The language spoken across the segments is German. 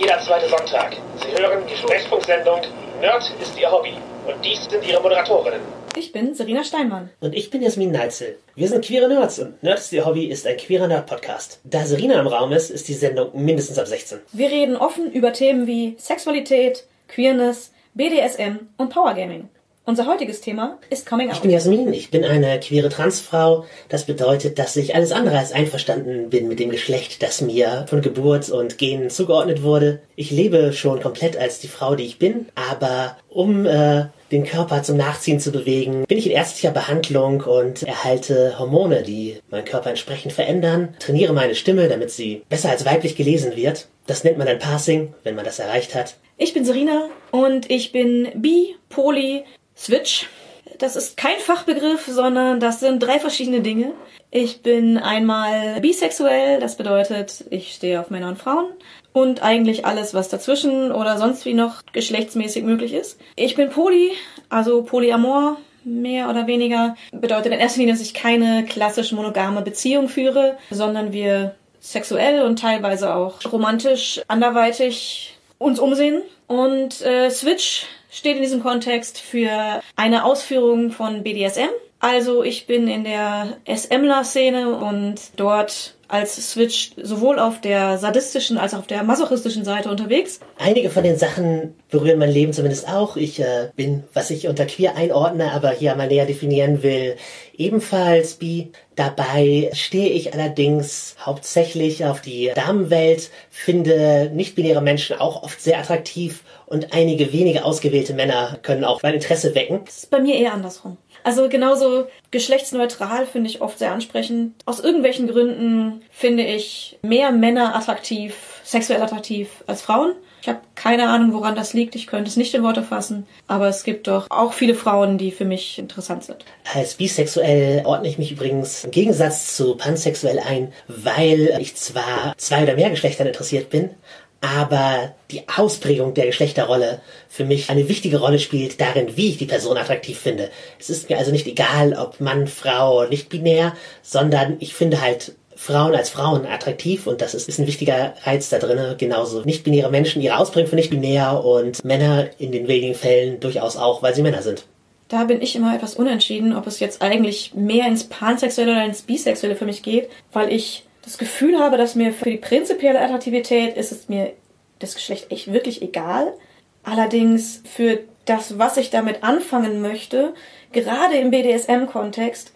jeder zweite Sonntag. Sie hören die Sprechfunksendung Nerd ist Ihr Hobby. Und dies sind Ihre Moderatorinnen. Ich bin Serena Steinmann. Und ich bin Jasmin Neitzel. Wir sind queere Nerds und Nerd ist Ihr Hobby ist ein queerer Nerd-Podcast. Da Serena im Raum ist, ist die Sendung mindestens ab 16. Wir reden offen über Themen wie Sexualität, Queerness, BDSM und Powergaming. Unser heutiges Thema ist Coming Out. Ich bin Jasmin, ich bin eine queere Transfrau. Das bedeutet, dass ich alles andere als einverstanden bin mit dem Geschlecht, das mir von Geburt und Genen zugeordnet wurde. Ich lebe schon komplett als die Frau, die ich bin, aber um äh, den Körper zum Nachziehen zu bewegen, bin ich in ärztlicher Behandlung und erhalte Hormone, die meinen Körper entsprechend verändern, trainiere meine Stimme, damit sie besser als weiblich gelesen wird. Das nennt man dann Passing, wenn man das erreicht hat. Ich bin Serena und ich bin bi, poly, switch. Das ist kein Fachbegriff, sondern das sind drei verschiedene Dinge. Ich bin einmal bisexuell, das bedeutet, ich stehe auf Männer und Frauen und eigentlich alles, was dazwischen oder sonst wie noch geschlechtsmäßig möglich ist. Ich bin poly, also polyamor, mehr oder weniger. Bedeutet in erster Linie, dass ich keine klassisch monogame Beziehung führe, sondern wir sexuell und teilweise auch romantisch anderweitig uns umsehen. Und äh, Switch steht in diesem Kontext für eine Ausführung von BDSM. Also ich bin in der SMler-Szene und dort als Switch sowohl auf der sadistischen als auch auf der masochistischen Seite unterwegs. Einige von den Sachen berühren mein Leben zumindest auch. Ich äh, bin, was ich unter queer einordne, aber hier mal näher definieren will, ebenfalls bi. Dabei stehe ich allerdings hauptsächlich auf die Damenwelt, finde nicht-binäre Menschen auch oft sehr attraktiv und einige wenige ausgewählte Männer können auch mein Interesse wecken. Das ist bei mir eher andersrum. Also genauso geschlechtsneutral finde ich oft sehr ansprechend. Aus irgendwelchen Gründen finde ich mehr Männer attraktiv, sexuell attraktiv als Frauen. Ich habe keine Ahnung, woran das liegt. Ich könnte es nicht in Worte fassen. Aber es gibt doch auch viele Frauen, die für mich interessant sind. Als bisexuell ordne ich mich übrigens im Gegensatz zu pansexuell ein, weil ich zwar zwei oder mehr Geschlechtern interessiert bin, aber die Ausprägung der Geschlechterrolle für mich eine wichtige Rolle spielt darin, wie ich die Person attraktiv finde. Es ist mir also nicht egal, ob Mann, Frau, nicht binär, sondern ich finde halt Frauen als Frauen attraktiv und das ist, ist ein wichtiger Reiz da drin. Genauso nicht-binäre Menschen, ihre Ausprägung für nicht-binär und Männer in den wenigen Fällen durchaus auch, weil sie Männer sind. Da bin ich immer etwas unentschieden, ob es jetzt eigentlich mehr ins Pansexuelle oder ins Bisexuelle für mich geht, weil ich das Gefühl habe, dass mir für die prinzipielle Attraktivität ist es mir das Geschlecht echt wirklich egal. Allerdings für das, was ich damit anfangen möchte, gerade im BDSM-Kontext,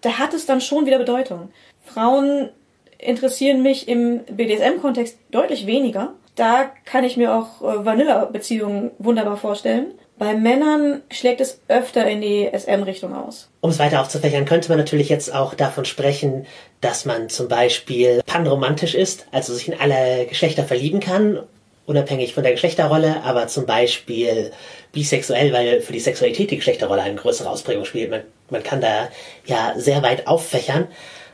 da hat es dann schon wieder Bedeutung. Frauen interessieren mich im BDSM-Kontext deutlich weniger. Da kann ich mir auch äh, Vanilla-Beziehungen wunderbar vorstellen. Bei Männern schlägt es öfter in die SM-Richtung aus. Um es weiter aufzufächern, könnte man natürlich jetzt auch davon sprechen, dass man zum Beispiel panromantisch ist, also sich in alle Geschlechter verlieben kann, unabhängig von der Geschlechterrolle, aber zum Beispiel bisexuell, weil für die Sexualität die Geschlechterrolle eine größere Ausprägung spielt. Man, man kann da ja sehr weit auffächern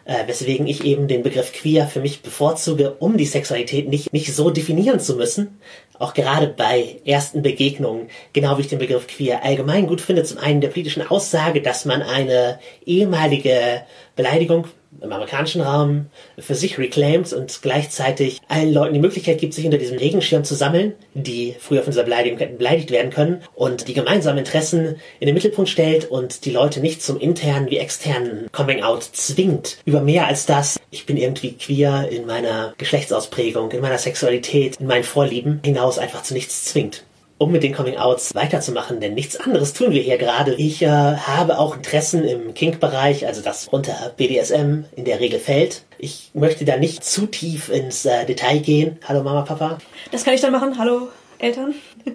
äh, weswegen ich eben den Begriff queer für mich bevorzuge, um die Sexualität nicht, nicht so definieren zu müssen. Auch gerade bei ersten Begegnungen, genau wie ich den Begriff queer allgemein gut finde, zum einen der politischen Aussage, dass man eine ehemalige Beleidigung im amerikanischen Raum für sich reclaimt und gleichzeitig allen Leuten die Möglichkeit gibt, sich unter diesem Regenschirm zu sammeln, die früher von dieser Beleidigung hätten beleidigt werden können und die gemeinsamen Interessen in den Mittelpunkt stellt und die Leute nicht zum internen wie externen Coming-out zwingt. Über mehr als das, ich bin irgendwie queer in meiner Geschlechtsausprägung, in meiner Sexualität, in meinen Vorlieben hinaus einfach zu nichts zwingt um mit den Coming-Outs weiterzumachen, denn nichts anderes tun wir hier gerade. Ich äh, habe auch Interessen im Kink-Bereich, also das unter BDSM in der Regel fällt. Ich möchte da nicht zu tief ins äh, Detail gehen. Hallo Mama, Papa. Das kann ich dann machen. Hallo Eltern.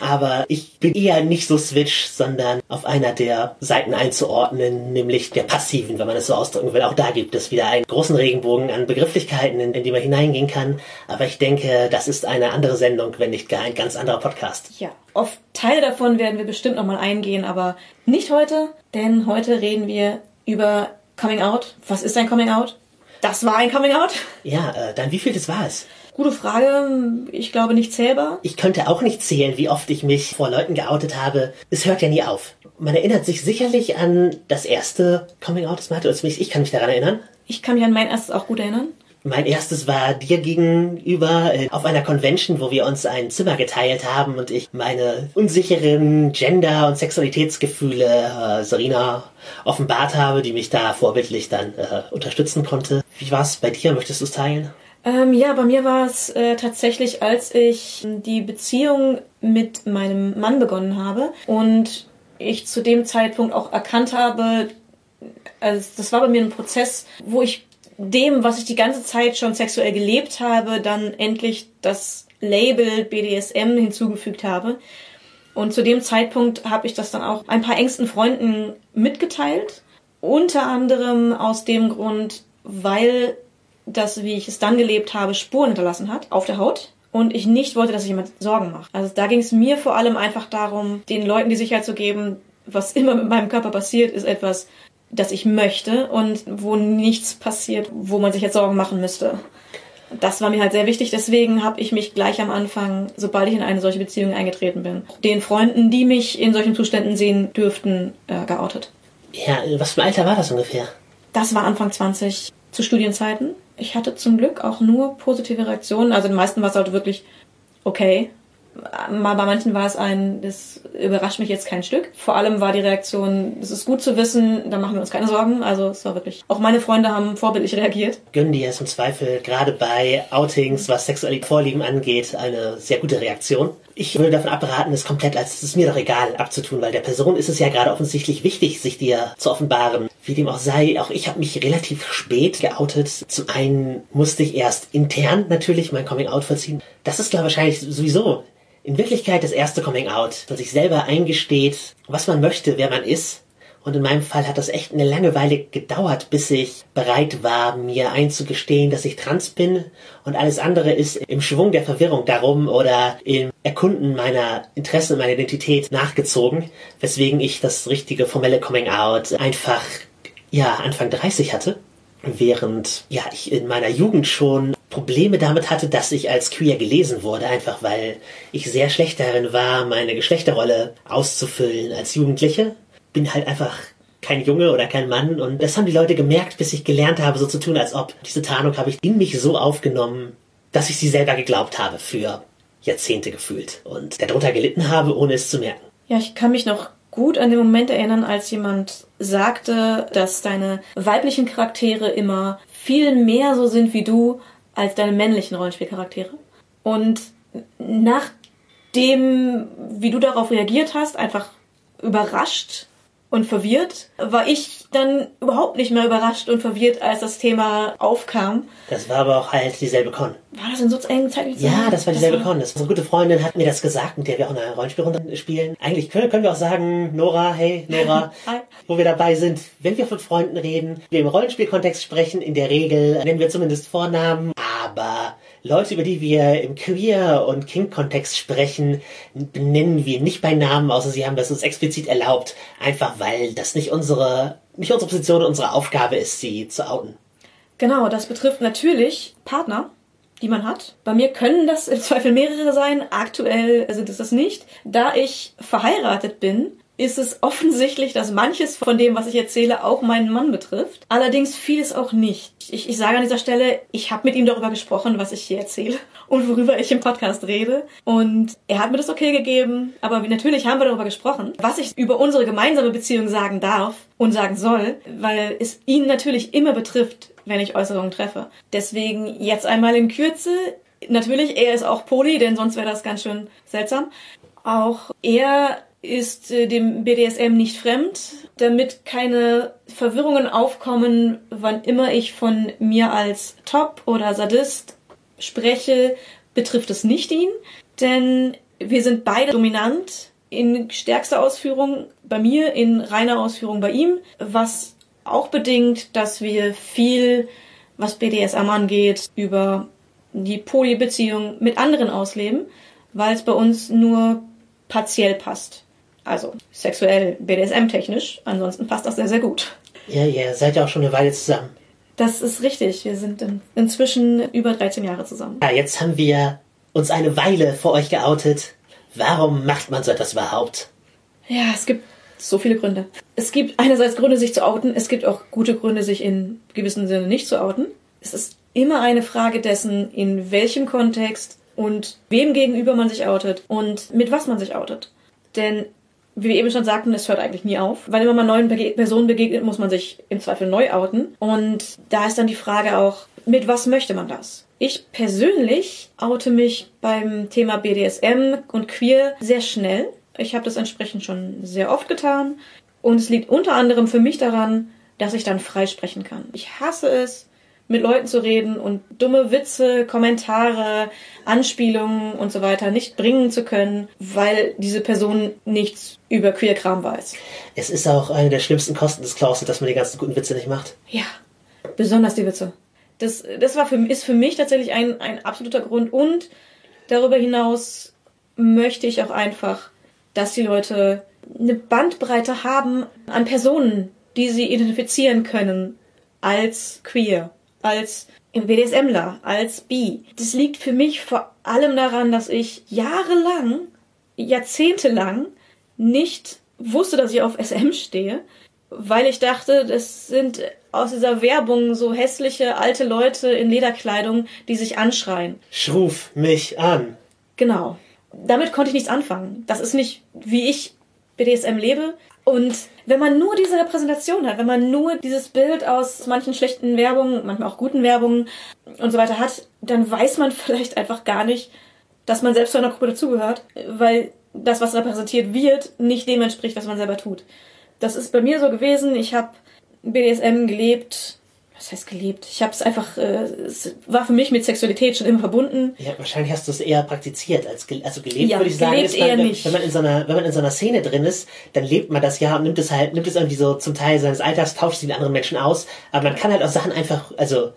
Aber ich bin eher nicht so Switch, sondern auf einer der Seiten einzuordnen, nämlich der passiven, wenn man es so ausdrücken will. Auch da gibt es wieder einen großen Regenbogen an Begrifflichkeiten, in, in die man hineingehen kann. Aber ich denke, das ist eine andere Sendung, wenn nicht gar ein ganz anderer Podcast. Ja, auf Teile davon werden wir bestimmt nochmal eingehen, aber nicht heute, denn heute reden wir über Coming Out. Was ist ein Coming Out? Das war ein Coming Out? Ja, äh, dann wie viel das war es? Gute Frage. Ich glaube nicht zählbar. Ich könnte auch nicht zählen, wie oft ich mich vor Leuten geoutet habe. Es hört ja nie auf. Man erinnert sich sicherlich an das erste Coming Out, das man hatte. Ich kann mich daran erinnern. Ich kann mich an mein erstes auch gut erinnern. Mein erstes war dir gegenüber äh, auf einer Convention, wo wir uns ein Zimmer geteilt haben und ich meine unsicheren Gender- und Sexualitätsgefühle äh, Serena offenbart habe, die mich da vorbildlich dann äh, unterstützen konnte. Wie war es bei dir? Möchtest du es teilen? Ähm, ja, bei mir war es äh, tatsächlich, als ich die Beziehung mit meinem Mann begonnen habe und ich zu dem Zeitpunkt auch erkannt habe, also das war bei mir ein Prozess, wo ich dem, was ich die ganze Zeit schon sexuell gelebt habe, dann endlich das Label BDSM hinzugefügt habe. Und zu dem Zeitpunkt habe ich das dann auch ein paar engsten Freunden mitgeteilt. Unter anderem aus dem Grund, weil das, wie ich es dann gelebt habe, Spuren hinterlassen hat auf der Haut. Und ich nicht wollte, dass sich jemand Sorgen macht. Also da ging es mir vor allem einfach darum, den Leuten die Sicherheit zu geben, was immer mit meinem Körper passiert, ist etwas, das ich möchte und wo nichts passiert, wo man sich jetzt Sorgen machen müsste. Das war mir halt sehr wichtig, deswegen habe ich mich gleich am Anfang, sobald ich in eine solche Beziehung eingetreten bin, den Freunden, die mich in solchen Zuständen sehen dürften, äh, geoutet. Ja, was für ein Alter war das ungefähr? Das war Anfang 20 zu Studienzeiten. Ich hatte zum Glück auch nur positive Reaktionen. Also den meisten war es halt wirklich okay mal bei manchen war es ein, das überrascht mich jetzt kein Stück. Vor allem war die Reaktion, es ist gut zu wissen, da machen wir uns keine Sorgen. Also es war wirklich, auch meine Freunde haben vorbildlich reagiert. Gönnen dir es im Zweifel gerade bei Outings, was sexuelle Vorlieben angeht, eine sehr gute Reaktion. Ich würde davon abraten, es komplett als es ist mir doch egal abzutun, weil der Person ist es ja gerade offensichtlich wichtig, sich dir zu offenbaren. Wie dem auch sei, auch ich habe mich relativ spät geoutet. Zum einen musste ich erst intern natürlich mein Coming Out vollziehen. Das ist, glaube ich, wahrscheinlich sowieso in Wirklichkeit das erste Coming Out, man sich selber eingesteht, was man möchte, wer man ist. Und in meinem Fall hat das echt eine lange Weile gedauert, bis ich bereit war, mir einzugestehen, dass ich trans bin. Und alles andere ist im Schwung der Verwirrung darum oder im Erkunden meiner Interessen und meiner Identität nachgezogen, weswegen ich das richtige formelle Coming Out einfach, ja, Anfang 30 hatte während ja ich in meiner Jugend schon Probleme damit hatte, dass ich als queer gelesen wurde, einfach weil ich sehr schlecht darin war, meine Geschlechterrolle auszufüllen als Jugendliche. Bin halt einfach kein Junge oder kein Mann und das haben die Leute gemerkt, bis ich gelernt habe, so zu tun, als ob. Diese Tarnung habe ich in mich so aufgenommen, dass ich sie selber geglaubt habe für Jahrzehnte gefühlt und darunter gelitten habe, ohne es zu merken. Ja, ich kann mich noch gut an den Moment erinnern, als jemand sagte, dass deine weiblichen Charaktere immer viel mehr so sind wie du als deine männlichen Rollenspielcharaktere. Und nachdem, wie du darauf reagiert hast, einfach überrascht und verwirrt, war ich dann überhaupt nicht mehr überrascht und verwirrt, als das Thema aufkam. Das war aber auch halt dieselbe Con. War das in so engen zeitlichen Ja, das war dieselbe das war... Con. Das, unsere gute Freundin hat mir das gesagt, mit der wir auch eine Rollenspielrunde spielen. Eigentlich können, können wir auch sagen, Nora, hey, Nora, wo wir dabei sind, wenn wir von Freunden reden, wir im Rollenspielkontext sprechen, in der Regel nennen wir zumindest Vornamen, aber Leute, über die wir im Queer- und Kink-Kontext sprechen, benennen wir nicht bei Namen, außer sie haben das uns explizit erlaubt, einfach weil das nicht unsere, nicht unsere Position, unsere Aufgabe ist, sie zu outen. Genau, das betrifft natürlich Partner, die man hat. Bei mir können das im Zweifel mehrere sein. Aktuell sind es das nicht. Da ich verheiratet bin, ist es offensichtlich, dass manches von dem, was ich erzähle, auch meinen Mann betrifft. Allerdings vieles auch nicht. Ich, ich sage an dieser Stelle, ich habe mit ihm darüber gesprochen, was ich hier erzähle und worüber ich im Podcast rede. Und er hat mir das okay gegeben. Aber natürlich haben wir darüber gesprochen, was ich über unsere gemeinsame Beziehung sagen darf und sagen soll, weil es ihn natürlich immer betrifft, wenn ich Äußerungen treffe. Deswegen jetzt einmal in Kürze. Natürlich, er ist auch Poli, denn sonst wäre das ganz schön seltsam. Auch er ist äh, dem BDSM nicht fremd, damit keine Verwirrungen aufkommen, wann immer ich von mir als Top oder Sadist spreche, betrifft es nicht ihn, denn wir sind beide dominant in stärkster Ausführung bei mir, in reiner Ausführung bei ihm, was auch bedingt, dass wir viel, was BDSM angeht, über die Polybeziehung mit anderen ausleben, weil es bei uns nur partiell passt. Also sexuell, BDSM-technisch. Ansonsten passt das sehr, sehr gut. Ja, ihr seid ja auch schon eine Weile zusammen. Das ist richtig. Wir sind in, inzwischen über 13 Jahre zusammen. Ja, jetzt haben wir uns eine Weile vor euch geoutet. Warum macht man so etwas überhaupt? Ja, es gibt so viele Gründe. Es gibt einerseits Gründe, sich zu outen. Es gibt auch gute Gründe, sich in gewissem Sinne nicht zu outen. Es ist immer eine Frage dessen, in welchem Kontext und wem gegenüber man sich outet und mit was man sich outet. Denn wie wir eben schon sagten, es hört eigentlich nie auf. Weil immer man neuen Bege Personen begegnet, muss man sich im Zweifel neu outen. Und da ist dann die Frage auch, mit was möchte man das? Ich persönlich oute mich beim Thema BDSM und Queer sehr schnell. Ich habe das entsprechend schon sehr oft getan. Und es liegt unter anderem für mich daran, dass ich dann frei sprechen kann. Ich hasse es, mit Leuten zu reden und dumme Witze, Kommentare, Anspielungen und so weiter nicht bringen zu können, weil diese Person nichts über Queer-Kram weiß. Es ist auch eine der schlimmsten Kosten des Klaus, dass man die ganzen guten Witze nicht macht. Ja, besonders die Witze. Das, das war für, ist für mich tatsächlich ein, ein absoluter Grund und darüber hinaus möchte ich auch einfach, dass die Leute eine Bandbreite haben an Personen, die sie identifizieren können als queer als BDSMler, als Bi. Das liegt für mich vor allem daran, dass ich jahrelang, jahrzehntelang nicht wusste, dass ich auf SM stehe, weil ich dachte, das sind aus dieser Werbung so hässliche alte Leute in Lederkleidung, die sich anschreien. Schruf mich an. Genau. Damit konnte ich nichts anfangen. Das ist nicht, wie ich BDSM lebe. Und wenn man nur diese Repräsentation hat, wenn man nur dieses Bild aus manchen schlechten Werbungen, manchmal auch guten Werbungen und so weiter hat, dann weiß man vielleicht einfach gar nicht, dass man selbst zu einer Gruppe dazugehört, weil das, was repräsentiert wird, nicht dem entspricht, was man selber tut. Das ist bei mir so gewesen. Ich habe BDSM gelebt, was heißt gelebt? Ich habe es einfach, äh, es war für mich mit Sexualität schon immer verbunden. Ja, wahrscheinlich hast du es eher praktiziert als ge also gelebt, ja, würde ich sagen. Gelebt man, eher wenn, nicht. wenn man in so einer, wenn man in so einer Szene drin ist, dann lebt man das ja und nimmt es halt, nimmt es irgendwie so zum Teil seines Alltags, tauscht sie mit anderen Menschen aus. Aber man kann halt auch Sachen einfach, also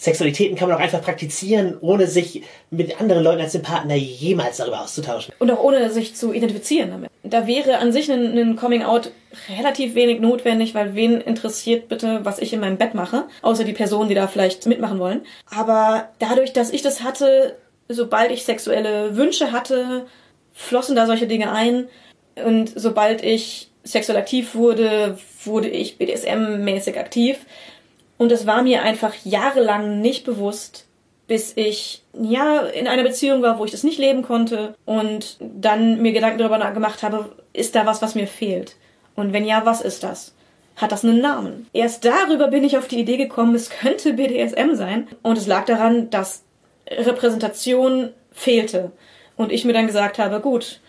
Sexualitäten kann man auch einfach praktizieren, ohne sich mit anderen Leuten als dem Partner jemals darüber auszutauschen. Und auch ohne sich zu identifizieren damit. Da wäre an sich ein, ein Coming-out relativ wenig notwendig, weil wen interessiert bitte, was ich in meinem Bett mache, außer die Personen, die da vielleicht mitmachen wollen. Aber dadurch, dass ich das hatte, sobald ich sexuelle Wünsche hatte, flossen da solche Dinge ein. Und sobald ich sexuell aktiv wurde, wurde ich BDSM-mäßig aktiv. Und es war mir einfach jahrelang nicht bewusst, bis ich ja in einer Beziehung war, wo ich das nicht leben konnte und dann mir Gedanken darüber gemacht habe, ist da was, was mir fehlt? Und wenn ja, was ist das? Hat das einen Namen? Erst darüber bin ich auf die Idee gekommen, es könnte BDSM sein. Und es lag daran, dass Repräsentation fehlte. Und ich mir dann gesagt habe, gut,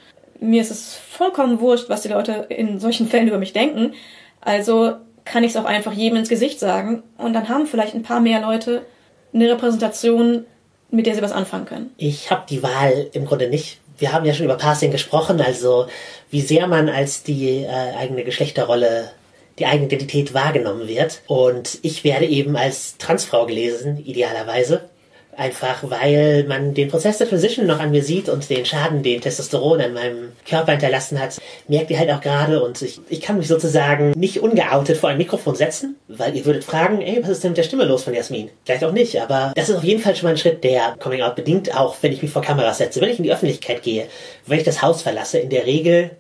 mir ist es vollkommen wurscht, was die Leute in solchen Fällen über mich denken. Also kann ich es auch einfach jedem ins Gesicht sagen und dann haben vielleicht ein paar mehr Leute eine Repräsentation, mit der sie was anfangen können. Ich habe die Wahl im Grunde nicht. Wir haben ja schon über Passing gesprochen, also wie sehr man als die äh, eigene Geschlechterrolle, die eigene Identität wahrgenommen wird. Und ich werde eben als Transfrau gelesen, idealerweise. Einfach weil man den Prozess der Transition noch an mir sieht und den Schaden, den Testosteron an meinem Körper hinterlassen hat, merkt ihr halt auch gerade und ich, ich kann mich sozusagen nicht ungeoutet vor ein Mikrofon setzen, weil ihr würdet fragen, ey, was ist denn mit der Stimme los von Jasmin? Vielleicht auch nicht, aber das ist auf jeden Fall schon mal ein Schritt, der Coming Out bedingt, auch wenn ich mich vor Kameras setze, wenn ich in die Öffentlichkeit gehe, wenn ich das Haus verlasse, in der Regel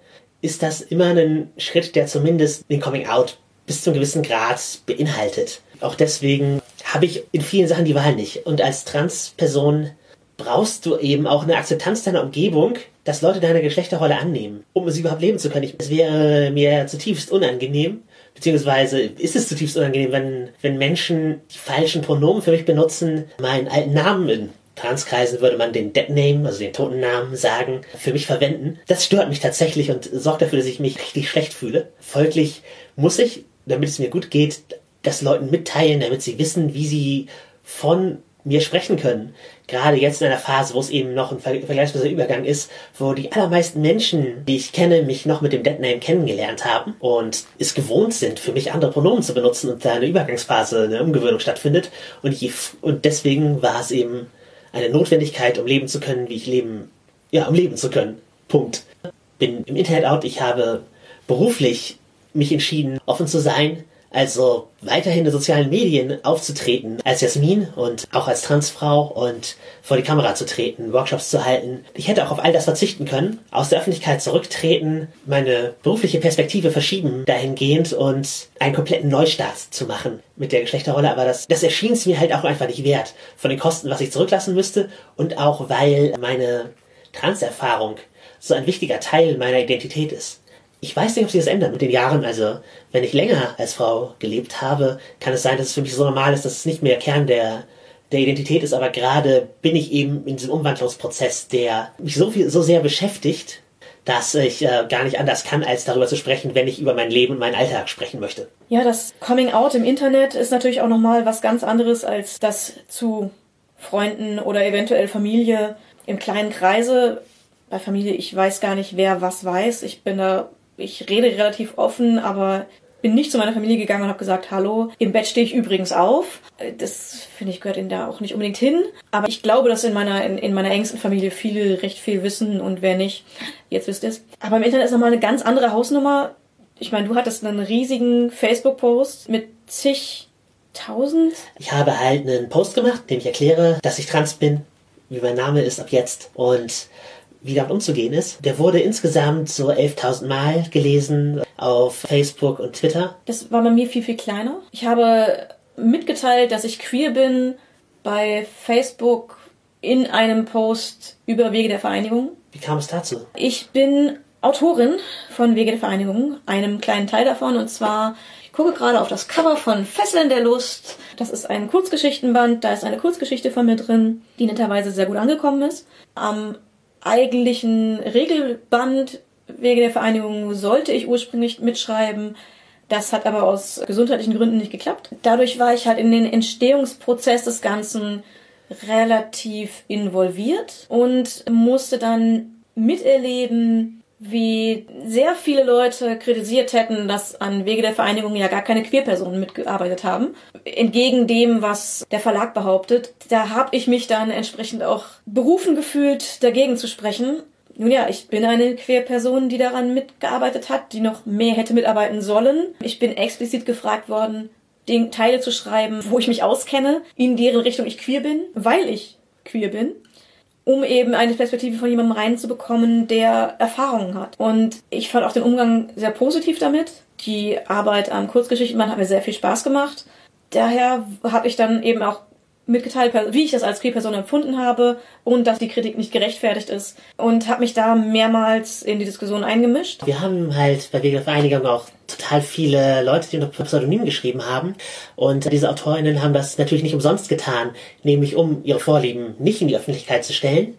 ist das immer ein Schritt, der zumindest den Coming Out bis zu einem gewissen Grad beinhaltet. Auch deswegen habe ich in vielen Sachen die Wahl nicht. Und als Transperson brauchst du eben auch eine Akzeptanz deiner Umgebung, dass Leute deine Geschlechterrolle annehmen, um sie überhaupt leben zu können. Es wäre mir zutiefst unangenehm, beziehungsweise ist es zutiefst unangenehm, wenn, wenn Menschen die falschen Pronomen für mich benutzen, meinen alten Namen in Transkreisen würde man den Dead Name, also den toten Namen sagen, für mich verwenden. Das stört mich tatsächlich und sorgt dafür, dass ich mich richtig schlecht fühle. Folglich muss ich, damit es mir gut geht, das Leuten mitteilen, damit sie wissen, wie sie von mir sprechen können. Gerade jetzt in einer Phase, wo es eben noch ein vergleichsweise Übergang ist, wo die allermeisten Menschen, die ich kenne, mich noch mit dem Deadname kennengelernt haben und es gewohnt sind, für mich andere Pronomen zu benutzen und da eine Übergangsphase, eine Umgewöhnung stattfindet. Und, je, und deswegen war es eben eine Notwendigkeit, um leben zu können, wie ich leben, ja, um leben zu können. Punkt. Bin im Internet out, ich habe beruflich mich entschieden, offen zu sein, also weiterhin in sozialen Medien aufzutreten als Jasmin und auch als Transfrau und vor die Kamera zu treten, Workshops zu halten. Ich hätte auch auf all das verzichten können, aus der Öffentlichkeit zurücktreten, meine berufliche Perspektive verschieben dahingehend und einen kompletten Neustart zu machen mit der Geschlechterrolle, aber das, das erschien es mir halt auch einfach nicht wert von den Kosten, was ich zurücklassen müsste und auch weil meine Transerfahrung so ein wichtiger Teil meiner Identität ist. Ich weiß nicht, ob sich das ändert mit den Jahren. Also, wenn ich länger als Frau gelebt habe, kann es sein, dass es für mich so normal ist, dass es nicht mehr Kern der, der Identität ist. Aber gerade bin ich eben in diesem Umwandlungsprozess, der mich so viel, so sehr beschäftigt, dass ich äh, gar nicht anders kann, als darüber zu sprechen, wenn ich über mein Leben und meinen Alltag sprechen möchte. Ja, das Coming Out im Internet ist natürlich auch nochmal was ganz anderes als das zu Freunden oder eventuell Familie im kleinen Kreise. Bei Familie, ich weiß gar nicht, wer was weiß. Ich bin da ich rede relativ offen, aber bin nicht zu meiner Familie gegangen und habe gesagt, hallo, im Bett stehe ich übrigens auf. Das finde ich gehört ihnen da auch nicht unbedingt hin. Aber ich glaube, dass in meiner, in, in meiner engsten Familie viele recht viel wissen und wer nicht, jetzt wisst ihr es. Aber im Internet ist nochmal eine ganz andere Hausnummer. Ich meine, du hattest einen riesigen Facebook-Post mit zigtausend. Ich habe halt einen Post gemacht, in dem ich erkläre, dass ich trans bin, wie mein Name ist ab jetzt und wie damit umzugehen ist. Der wurde insgesamt so 11.000 Mal gelesen auf Facebook und Twitter. Das war bei mir viel, viel kleiner. Ich habe mitgeteilt, dass ich queer bin bei Facebook in einem Post über Wege der Vereinigung. Wie kam es dazu? Ich bin Autorin von Wege der Vereinigung, einem kleinen Teil davon, und zwar ich gucke gerade auf das Cover von Fesseln der Lust. Das ist ein Kurzgeschichtenband, da ist eine Kurzgeschichte von mir drin, die netterweise sehr gut angekommen ist. Am eigentlichen Regelband Wege der Vereinigung sollte ich ursprünglich mitschreiben. Das hat aber aus gesundheitlichen Gründen nicht geklappt. Dadurch war ich halt in den Entstehungsprozess des Ganzen relativ involviert und musste dann miterleben, wie sehr viele Leute kritisiert hätten, dass an Wege der Vereinigung ja gar keine Queerpersonen mitgearbeitet haben. Entgegen dem, was der Verlag behauptet. Da habe ich mich dann entsprechend auch berufen gefühlt, dagegen zu sprechen. Nun ja, ich bin eine Queerperson, die daran mitgearbeitet hat, die noch mehr hätte mitarbeiten sollen. Ich bin explizit gefragt worden, Teile zu schreiben, wo ich mich auskenne, in deren Richtung ich queer bin, weil ich queer bin um eben eine Perspektive von jemandem reinzubekommen, der Erfahrungen hat. Und ich fand auch den Umgang sehr positiv damit. Die Arbeit am Kurzgeschichtenband hat mir sehr viel Spaß gemacht. Daher habe ich dann eben auch mitgeteilt, wie ich das als Queer-Person empfunden habe und dass die Kritik nicht gerechtfertigt ist und habe mich da mehrmals in die Diskussion eingemischt. Wir haben halt bei Wege der Vereinigung auch total viele Leute, die unter Pseudonym geschrieben haben und diese AutorInnen haben das natürlich nicht umsonst getan, nämlich um ihre Vorlieben nicht in die Öffentlichkeit zu stellen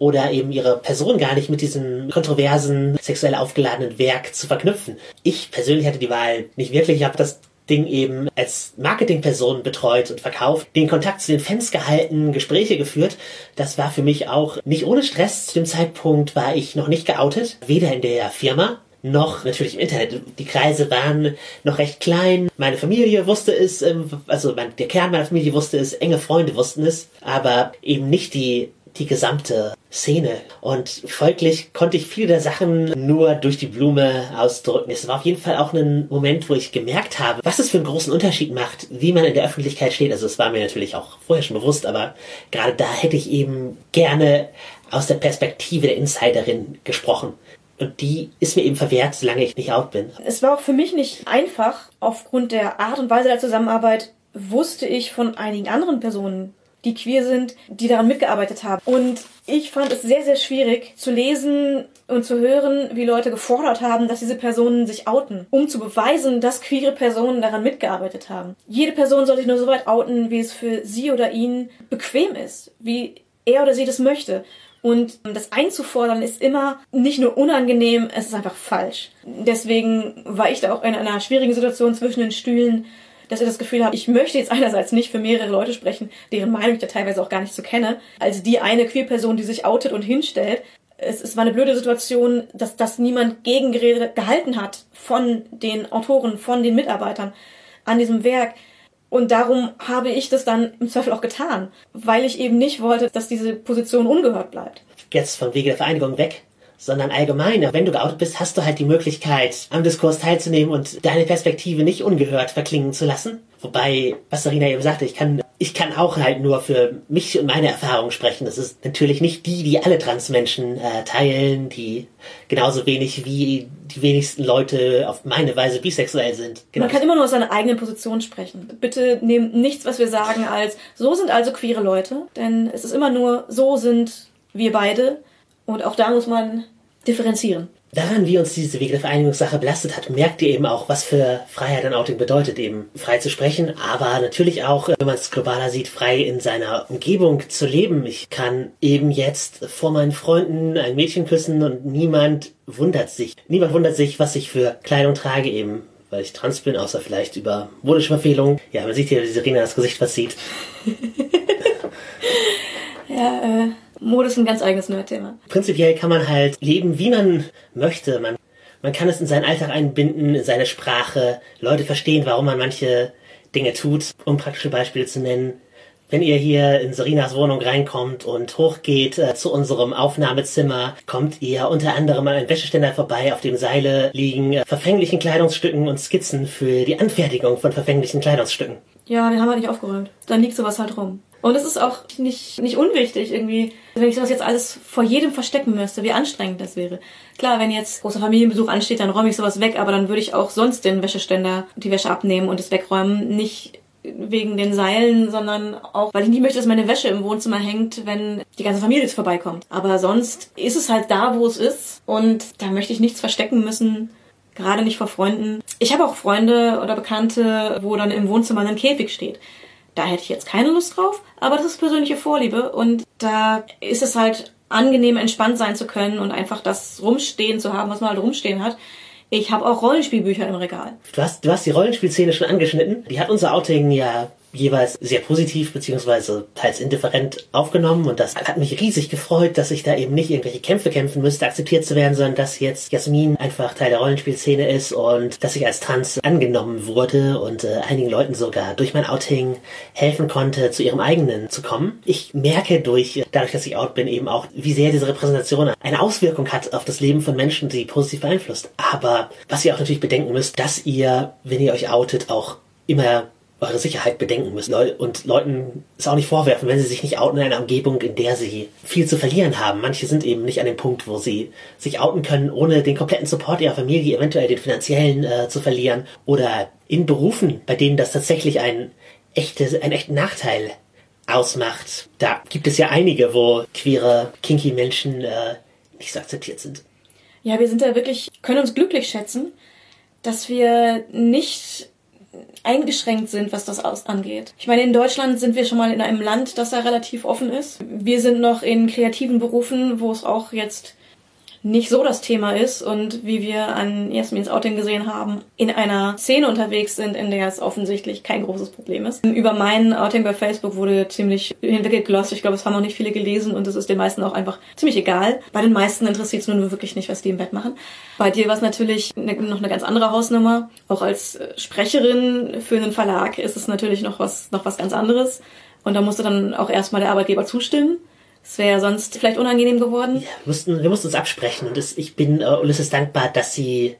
oder eben ihre Person gar nicht mit diesem kontroversen, sexuell aufgeladenen Werk zu verknüpfen. Ich persönlich hatte die Wahl nicht wirklich. Ich habe das Ding eben als Marketingperson betreut und verkauft, den Kontakt zu den Fans gehalten, Gespräche geführt. Das war für mich auch nicht ohne Stress. Zu dem Zeitpunkt war ich noch nicht geoutet, weder in der Firma noch natürlich im Internet. Die Kreise waren noch recht klein. Meine Familie wusste es, ähm, also der Kern meiner Familie wusste es, enge Freunde wussten es, aber eben nicht die die gesamte Szene. Und folglich konnte ich viele der Sachen nur durch die Blume ausdrücken. Es war auf jeden Fall auch ein Moment, wo ich gemerkt habe, was es für einen großen Unterschied macht, wie man in der Öffentlichkeit steht. Also es war mir natürlich auch vorher schon bewusst, aber gerade da hätte ich eben gerne aus der Perspektive der Insiderin gesprochen. Und die ist mir eben verwehrt, solange ich nicht out bin. Es war auch für mich nicht einfach. Aufgrund der Art und Weise der Zusammenarbeit wusste ich von einigen anderen Personen, die queer sind, die daran mitgearbeitet haben. Und ich fand es sehr, sehr schwierig zu lesen und zu hören, wie Leute gefordert haben, dass diese Personen sich outen, um zu beweisen, dass queere Personen daran mitgearbeitet haben. Jede Person soll sich nur so weit outen, wie es für sie oder ihn bequem ist, wie er oder sie das möchte. Und das einzufordern ist immer nicht nur unangenehm, es ist einfach falsch. Deswegen war ich da auch in einer schwierigen Situation zwischen den Stühlen, dass ich das Gefühl habe, ich möchte jetzt einerseits nicht für mehrere Leute sprechen, deren Meinung ich da teilweise auch gar nicht so kenne, als die eine Queer-Person, die sich outet und hinstellt. Es, es war eine blöde Situation, dass das niemand Gegengerede gehalten hat von den Autoren, von den Mitarbeitern an diesem Werk. Und darum habe ich das dann im Zweifel auch getan, weil ich eben nicht wollte, dass diese Position ungehört bleibt. Jetzt vom Wege der Vereinigung weg sondern allgemein. Wenn du geoutet bist, hast du halt die Möglichkeit, am Diskurs teilzunehmen und deine Perspektive nicht ungehört verklingen zu lassen. Wobei, was Sarina eben sagte, ich kann, ich kann auch halt nur für mich und meine Erfahrungen sprechen. Das ist natürlich nicht die, die alle Transmenschen äh, teilen, die genauso wenig wie die wenigsten Leute auf meine Weise bisexuell sind. Genau. Man kann immer nur aus seiner eigenen Position sprechen. Bitte nehmt nichts, was wir sagen, als so sind also queere Leute, denn es ist immer nur so sind wir beide und auch da muss man differenzieren. Daran, wie uns diese Vereinigungssache belastet hat, merkt ihr eben auch, was für Freiheit ein Outing bedeutet, eben frei zu sprechen, aber natürlich auch, wenn man es globaler sieht, frei in seiner Umgebung zu leben. Ich kann eben jetzt vor meinen Freunden ein Mädchen küssen und niemand wundert sich. Niemand wundert sich, was ich für Kleidung trage eben, weil ich trans bin, außer vielleicht über modische Verfehlungen. Ja, man sieht hier, wie Serena das Gesicht verzieht. ja, äh Mode ist ein ganz eigenes Nerd-Thema. Prinzipiell kann man halt leben, wie man möchte. Man, man kann es in seinen Alltag einbinden, in seine Sprache. Leute verstehen, warum man manche Dinge tut. Um praktische Beispiele zu nennen. Wenn ihr hier in Serinas Wohnung reinkommt und hochgeht äh, zu unserem Aufnahmezimmer, kommt ihr unter anderem an einem Wäscheständer vorbei, auf dem Seile liegen äh, verfänglichen Kleidungsstücken und Skizzen für die Anfertigung von verfänglichen Kleidungsstücken. Ja, den haben wir nicht aufgeräumt. Dann liegt sowas halt rum. Und es ist auch nicht, nicht unwichtig irgendwie, wenn ich sowas jetzt alles vor jedem verstecken müsste, wie anstrengend das wäre. Klar, wenn jetzt großer Familienbesuch ansteht, dann räume ich sowas weg, aber dann würde ich auch sonst den Wäscheständer, die Wäsche abnehmen und es wegräumen. Nicht wegen den Seilen, sondern auch, weil ich nicht möchte, dass meine Wäsche im Wohnzimmer hängt, wenn die ganze Familie jetzt vorbeikommt. Aber sonst ist es halt da, wo es ist und da möchte ich nichts verstecken müssen. Gerade nicht vor Freunden. Ich habe auch Freunde oder Bekannte, wo dann im Wohnzimmer ein Käfig steht. Da hätte ich jetzt keine Lust drauf, aber das ist persönliche Vorliebe und da ist es halt angenehm, entspannt sein zu können und einfach das rumstehen zu haben, was man halt rumstehen hat. Ich habe auch Rollenspielbücher im Regal. Du hast, du hast die Rollenspielszene schon angeschnitten. Die hat unser Outing ja jeweils sehr positiv beziehungsweise teils indifferent aufgenommen und das hat mich riesig gefreut, dass ich da eben nicht irgendwelche Kämpfe kämpfen müsste, akzeptiert zu werden, sondern dass jetzt Jasmin einfach Teil der Rollenspielszene ist und dass ich als Trans angenommen wurde und äh, einigen Leuten sogar durch mein Outing helfen konnte, zu ihrem eigenen zu kommen. Ich merke durch, dadurch, dass ich out bin, eben auch, wie sehr diese Repräsentation eine Auswirkung hat auf das Leben von Menschen, die positiv beeinflusst. Aber was ihr auch natürlich bedenken müsst, dass ihr, wenn ihr euch outet, auch immer eure Sicherheit bedenken müssen und Leuten es auch nicht vorwerfen, wenn sie sich nicht outen in einer Umgebung, in der sie viel zu verlieren haben. Manche sind eben nicht an dem Punkt, wo sie sich outen können, ohne den kompletten Support ihrer Familie, eventuell den finanziellen äh, zu verlieren oder in Berufen, bei denen das tatsächlich ein echte, einen echten Nachteil ausmacht. Da gibt es ja einige, wo queere, kinky Menschen äh, nicht so akzeptiert sind. Ja, wir sind da wirklich, können uns glücklich schätzen, dass wir nicht eingeschränkt sind, was das angeht. Ich meine, in Deutschland sind wir schon mal in einem Land, das da relativ offen ist. Wir sind noch in kreativen Berufen, wo es auch jetzt nicht so das Thema ist und wie wir an Jasmins Outing gesehen haben, in einer Szene unterwegs sind, in der es offensichtlich kein großes Problem ist. Über mein Outing bei Facebook wurde ziemlich hinweggeglost. Ich glaube, es haben auch nicht viele gelesen und es ist den meisten auch einfach ziemlich egal. Bei den meisten interessiert es nur wirklich nicht, was die im Bett machen. Bei dir war es natürlich ne, noch eine ganz andere Hausnummer. Auch als äh, Sprecherin für einen Verlag ist es natürlich noch was, noch was ganz anderes. Und da musste dann auch erstmal der Arbeitgeber zustimmen. Es wäre ja sonst vielleicht unangenehm geworden. Ja, wir mussten, wir mussten uns absprechen und das, ich bin äh, Ulysses dankbar, dass sie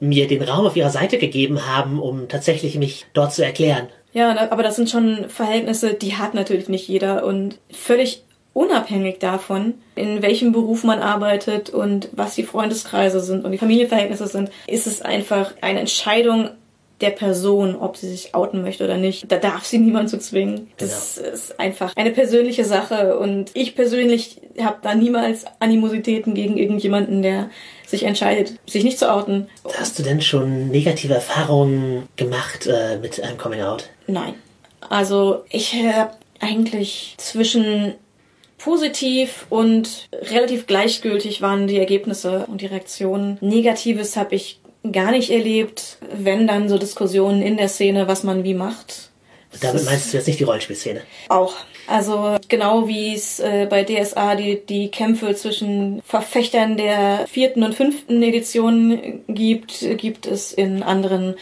mir den Raum auf ihrer Seite gegeben haben, um tatsächlich mich dort zu erklären. Ja, aber das sind schon Verhältnisse, die hat natürlich nicht jeder und völlig unabhängig davon, in welchem Beruf man arbeitet und was die Freundeskreise sind und die Familienverhältnisse sind, ist es einfach eine Entscheidung der Person, ob sie sich outen möchte oder nicht. Da darf sie niemand zu zwingen. Das genau. ist einfach eine persönliche Sache und ich persönlich habe da niemals Animositäten gegen irgendjemanden, der sich entscheidet, sich nicht zu outen. Hast du denn schon negative Erfahrungen gemacht äh, mit einem Coming Out? Nein. Also ich habe eigentlich zwischen positiv und relativ gleichgültig waren die Ergebnisse und die Reaktionen. Negatives habe ich gar nicht erlebt, wenn dann so Diskussionen in der Szene, was man wie macht. Damit meinst du jetzt nicht die Rollenspielszene? Auch. Also genau wie es äh, bei DSA die, die Kämpfe zwischen Verfechtern der vierten und fünften Edition gibt, gibt es in anderen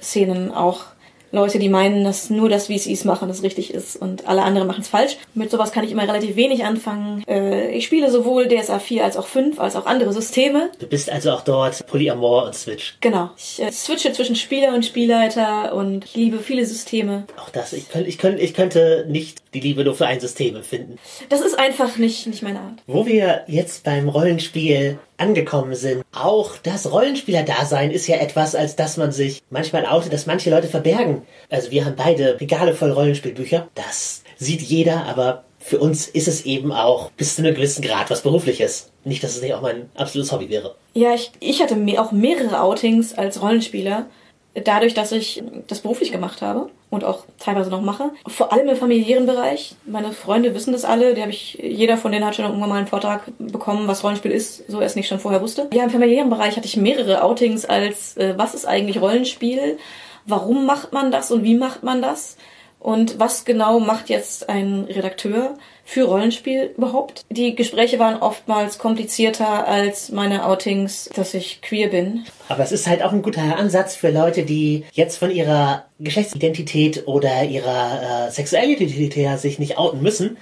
Szenen auch Leute, die meinen, dass nur das VCs machen, das richtig ist und alle anderen machen es falsch. Mit sowas kann ich immer relativ wenig anfangen. Äh, ich spiele sowohl DSA 4 als auch 5, als auch andere Systeme. Du bist also auch dort Polyamor und Switch. Genau. Ich äh, switche zwischen Spieler und Spielleiter und ich liebe viele Systeme. Auch das, ich, könnt, ich, könnt, ich könnte nicht die Liebe nur für ein System empfinden. Das ist einfach nicht, nicht meine Art. Wo wir jetzt beim Rollenspiel angekommen sind. Auch das Rollenspieler-Dasein ist ja etwas, als dass man sich manchmal outet, dass manche Leute verbergen. Also wir haben beide Regale voll Rollenspielbücher. Das sieht jeder, aber für uns ist es eben auch bis zu einem gewissen Grad was Berufliches. Nicht, dass es nicht auch mein absolutes Hobby wäre. Ja, ich, ich hatte auch mehrere Outings als Rollenspieler dadurch, dass ich das beruflich gemacht habe und auch teilweise noch mache. Vor allem im familiären Bereich. Meine Freunde wissen das alle. Die habe ich, jeder von denen hat schon irgendwann mal einen Vortrag bekommen, was Rollenspiel ist, so er es nicht schon vorher wusste. Ja, im familiären Bereich hatte ich mehrere Outings als, äh, was ist eigentlich Rollenspiel? Warum macht man das und wie macht man das? Und was genau macht jetzt ein Redakteur für Rollenspiel überhaupt? Die Gespräche waren oftmals komplizierter als meine Outings, dass ich queer bin. Aber es ist halt auch ein guter Ansatz für Leute, die jetzt von ihrer Geschlechtsidentität oder ihrer äh, Sexualität her sich nicht outen müssen.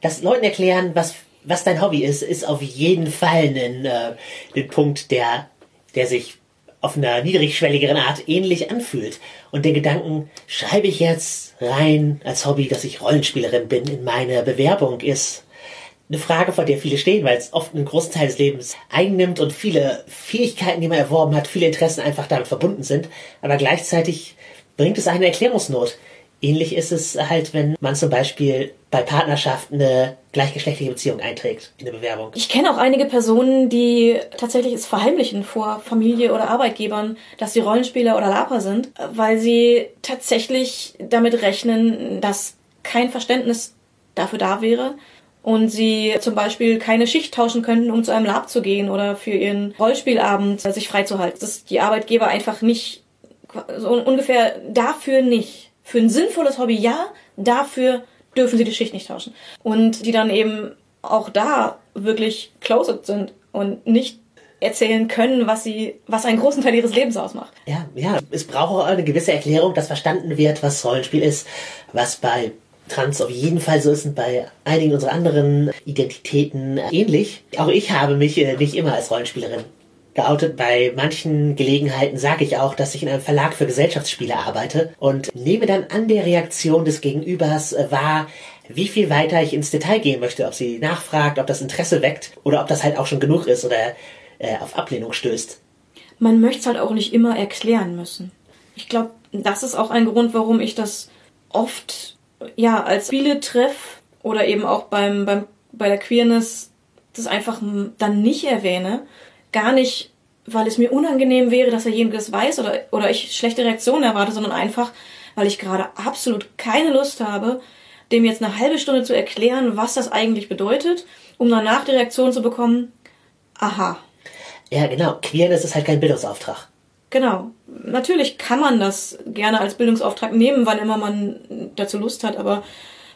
Das Leuten erklären, was, was dein Hobby ist, ist auf jeden Fall ein, äh, ein Punkt, der, der sich auf einer niedrigschwelligeren Art ähnlich anfühlt. Und den Gedanken, schreibe ich jetzt rein als Hobby, dass ich Rollenspielerin bin in meine Bewerbung, ist eine Frage, vor der viele stehen, weil es oft einen großen Teil des Lebens einnimmt und viele Fähigkeiten, die man erworben hat, viele Interessen einfach damit verbunden sind. Aber gleichzeitig bringt es eine Erklärungsnot. Ähnlich ist es halt, wenn man zum Beispiel bei Partnerschaft eine gleichgeschlechtliche Beziehung einträgt in der Bewerbung. Ich kenne auch einige Personen, die tatsächlich es verheimlichen vor Familie oder Arbeitgebern, dass sie Rollenspieler oder Laper sind, weil sie tatsächlich damit rechnen, dass kein Verständnis dafür da wäre und sie zum Beispiel keine Schicht tauschen könnten, um zu einem Lab zu gehen oder für ihren Rollspielabend sich freizuhalten. Dass die Arbeitgeber einfach nicht so ungefähr dafür nicht für ein sinnvolles Hobby ja, dafür dürfen sie die Schicht nicht tauschen. Und die dann eben auch da wirklich closed sind und nicht erzählen können, was sie, was einen großen Teil ihres Lebens ausmacht. Ja, ja, es braucht auch eine gewisse Erklärung, dass verstanden wird, was Rollenspiel ist, was bei Trans auf jeden Fall so ist und bei einigen unserer anderen Identitäten ähnlich. Auch ich habe mich äh, nicht immer als Rollenspielerin geoutet. Bei manchen Gelegenheiten sage ich auch, dass ich in einem Verlag für Gesellschaftsspiele arbeite und nehme dann an der Reaktion des Gegenübers wahr, wie viel weiter ich ins Detail gehen möchte, ob sie nachfragt, ob das Interesse weckt oder ob das halt auch schon genug ist oder äh, auf Ablehnung stößt. Man möchte es halt auch nicht immer erklären müssen. Ich glaube, das ist auch ein Grund, warum ich das oft ja als Spieletreff oder eben auch beim, beim bei der Queerness das einfach dann nicht erwähne, gar nicht, weil es mir unangenehm wäre, dass derjenige das weiß oder, oder ich schlechte Reaktionen erwarte, sondern einfach, weil ich gerade absolut keine Lust habe, dem jetzt eine halbe Stunde zu erklären, was das eigentlich bedeutet, um danach die Reaktion zu bekommen, aha. Ja, genau. Queerness ist halt kein Bildungsauftrag. Genau. Natürlich kann man das gerne als Bildungsauftrag nehmen, wann immer man dazu Lust hat, aber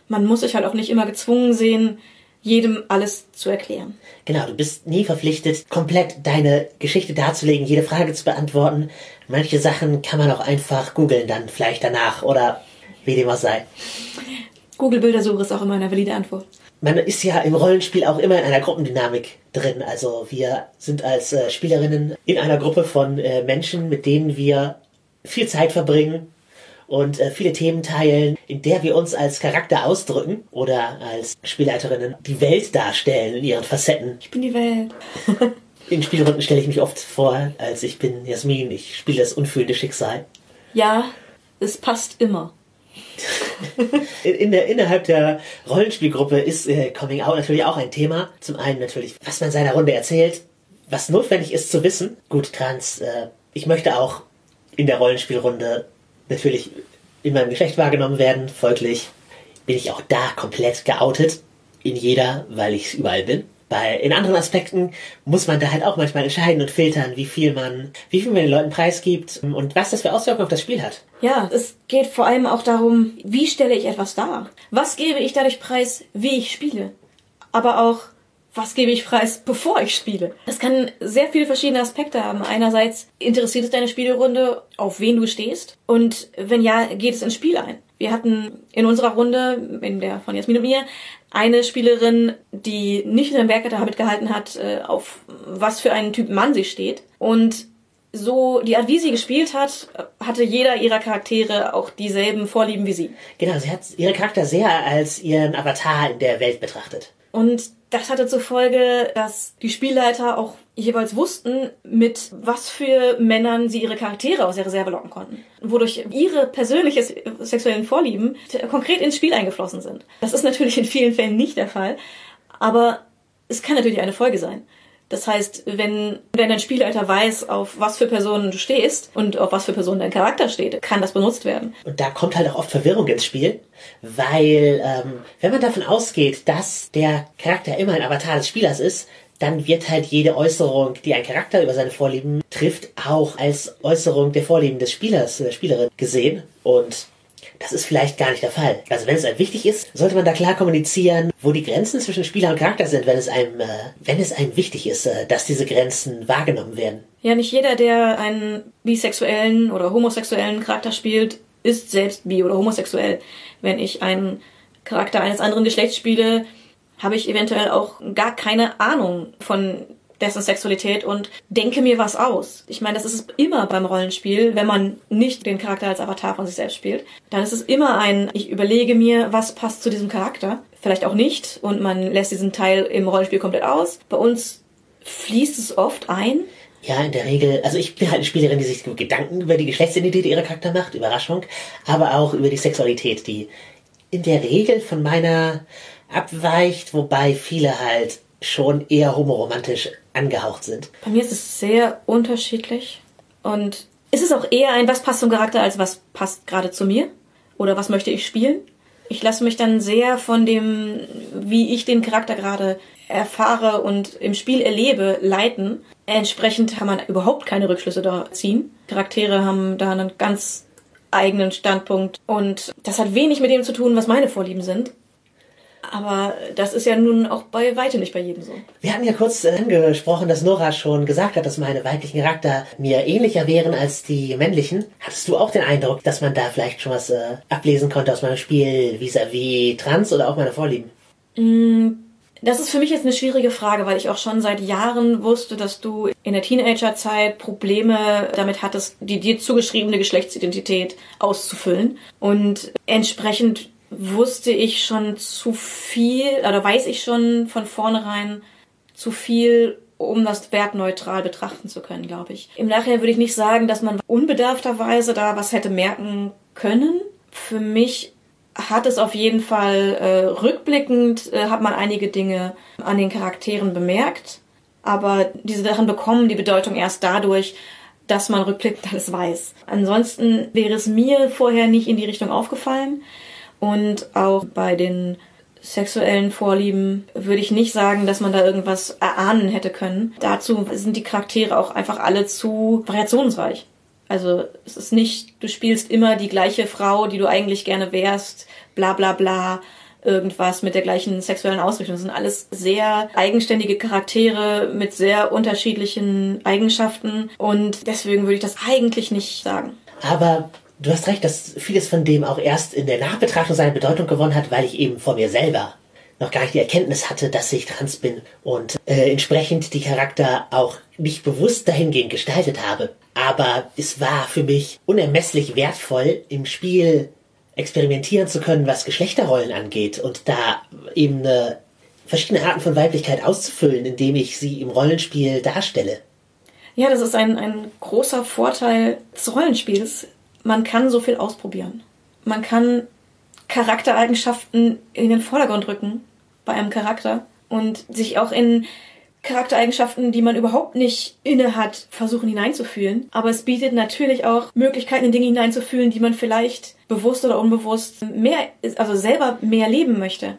man muss sich halt auch nicht immer gezwungen sehen, jedem alles zu erklären. Genau, du bist nie verpflichtet, komplett deine Geschichte darzulegen, jede Frage zu beantworten. Manche Sachen kann man auch einfach googeln dann vielleicht danach oder wie dem auch sei. Google-Bildersuche ist auch immer eine valide Antwort. Man ist ja im Rollenspiel auch immer in einer Gruppendynamik drin. Also wir sind als äh, Spielerinnen in einer Gruppe von äh, Menschen, mit denen wir viel Zeit verbringen, und äh, viele Themen teilen, in der wir uns als Charakter ausdrücken oder als Spielleiterinnen die Welt darstellen in ihren Facetten. Ich bin die Welt. in Spielrunden stelle ich mich oft vor, als ich bin Jasmin. Ich spiele das unfühlende Schicksal. Ja, es passt immer. in, in der, innerhalb der Rollenspielgruppe ist äh, Coming Out natürlich auch ein Thema. Zum einen natürlich, was man seiner Runde erzählt, was notwendig ist zu wissen. Gut, Trans, äh, ich möchte auch in der Rollenspielrunde natürlich in meinem Geschlecht wahrgenommen werden. Folglich bin ich auch da komplett geoutet. In jeder, weil ich überall bin. Bei, in anderen Aspekten muss man da halt auch manchmal entscheiden und filtern, wie viel man, wie viel man den Leuten preisgibt und was das für Auswirkungen auf das Spiel hat. Ja, es geht vor allem auch darum, wie stelle ich etwas dar? Was gebe ich dadurch preis, wie ich spiele? Aber auch, was gebe ich preis, bevor ich spiele. Das kann sehr viele verschiedene Aspekte haben. Einerseits interessiert es deine Spielrunde, auf wen du stehst. Und wenn ja, geht es ins Spiel ein. Wir hatten in unserer Runde, in der von Jasmin und mir, eine Spielerin, die nicht in den Werke damit gehalten hat, äh, auf was für einen Typ Mann sie steht. Und so die Art, wie sie gespielt hat, hatte jeder ihrer Charaktere auch dieselben Vorlieben wie sie. Genau, sie hat ihre Charakter sehr als ihren Avatar in der Welt betrachtet. Und das hatte zur Folge, dass die Spielleiter auch jeweils wussten, mit was für Männern sie ihre Charaktere aus der Reserve locken konnten. Wodurch ihre persönlichen sexuellen Vorlieben konkret ins Spiel eingeflossen sind. Das ist natürlich in vielen Fällen nicht der Fall, aber es kann natürlich eine Folge sein. Das heißt, wenn, wenn ein Spielleiter weiß, auf was für Personen du stehst und auf was für Personen dein Charakter steht, kann das benutzt werden. Und da kommt halt auch oft Verwirrung ins Spiel, weil ähm, wenn man davon ausgeht, dass der Charakter immer ein Avatar des Spielers ist, dann wird halt jede Äußerung, die ein Charakter über seine Vorlieben trifft, auch als Äußerung der Vorlieben des Spielers, der Spielerin gesehen. Und das ist vielleicht gar nicht der Fall. Also wenn es einem wichtig ist, sollte man da klar kommunizieren, wo die Grenzen zwischen Spieler und Charakter sind, wenn es einem, äh, wenn es einem wichtig ist, äh, dass diese Grenzen wahrgenommen werden. Ja, nicht jeder, der einen bisexuellen oder homosexuellen Charakter spielt, ist selbst bi oder homosexuell. Wenn ich einen Charakter eines anderen Geschlechts spiele, habe ich eventuell auch gar keine Ahnung von dessen Sexualität und denke mir was aus. Ich meine, das ist es immer beim Rollenspiel, wenn man nicht den Charakter als Avatar von sich selbst spielt. Dann ist es immer ein, ich überlege mir, was passt zu diesem Charakter. Vielleicht auch nicht und man lässt diesen Teil im Rollenspiel komplett aus. Bei uns fließt es oft ein. Ja, in der Regel, also ich bin halt eine Spielerin, die sich Gedanken über die Geschlechtsidentität ihrer Charakter macht, Überraschung, aber auch über die Sexualität, die in der Regel von meiner abweicht, wobei viele halt schon eher homoromantisch angehaucht sind. Bei mir ist es sehr unterschiedlich und ist es auch eher ein, was passt zum Charakter, als was passt gerade zu mir oder was möchte ich spielen. Ich lasse mich dann sehr von dem, wie ich den Charakter gerade erfahre und im Spiel erlebe, leiten. Entsprechend kann man überhaupt keine Rückschlüsse da ziehen. Charaktere haben da einen ganz eigenen Standpunkt und das hat wenig mit dem zu tun, was meine Vorlieben sind. Aber das ist ja nun auch bei weitem nicht bei jedem so. Wir hatten ja kurz angesprochen, dass Nora schon gesagt hat, dass meine weiblichen Charakter mir ähnlicher wären als die männlichen. Hattest du auch den Eindruck, dass man da vielleicht schon was äh, ablesen konnte aus meinem Spiel vis-à-vis -vis Trans oder auch meine Vorlieben? Mm, das ist für mich jetzt eine schwierige Frage, weil ich auch schon seit Jahren wusste, dass du in der Teenagerzeit Probleme damit hattest, die dir zugeschriebene Geschlechtsidentität auszufüllen. Und entsprechend wusste ich schon zu viel, oder weiß ich schon von vornherein zu viel, um das wertneutral betrachten zu können, glaube ich. Im Nachhinein würde ich nicht sagen, dass man unbedarfterweise da was hätte merken können. Für mich hat es auf jeden Fall äh, rückblickend, äh, hat man einige Dinge an den Charakteren bemerkt, aber diese Sachen bekommen die Bedeutung erst dadurch, dass man rückblickend alles weiß. Ansonsten wäre es mir vorher nicht in die Richtung aufgefallen. Und auch bei den sexuellen Vorlieben würde ich nicht sagen, dass man da irgendwas erahnen hätte können. Dazu sind die Charaktere auch einfach alle zu variationsreich. Also es ist nicht, du spielst immer die gleiche Frau, die du eigentlich gerne wärst, bla bla bla, irgendwas mit der gleichen sexuellen Ausrichtung. Das sind alles sehr eigenständige Charaktere mit sehr unterschiedlichen Eigenschaften und deswegen würde ich das eigentlich nicht sagen. Aber du hast recht, dass vieles von dem auch erst in der Nachbetrachtung seine Bedeutung gewonnen hat, weil ich eben vor mir selber noch gar nicht die Erkenntnis hatte, dass ich trans bin und äh, entsprechend die Charakter auch nicht bewusst dahingehend gestaltet habe. Aber es war für mich unermesslich wertvoll, im Spiel experimentieren zu können, was Geschlechterrollen angeht und da eben eine verschiedene Arten von Weiblichkeit auszufüllen, indem ich sie im Rollenspiel darstelle. Ja, das ist ein, ein großer Vorteil des Rollenspiels man kann so viel ausprobieren. Man kann Charaktereigenschaften in den Vordergrund rücken bei einem Charakter und sich auch in Charaktereigenschaften, die man überhaupt nicht inne hat, versuchen hineinzufühlen. Aber es bietet natürlich auch Möglichkeiten, in Dinge hineinzufühlen, die man vielleicht bewusst oder unbewusst mehr, also selber mehr leben möchte.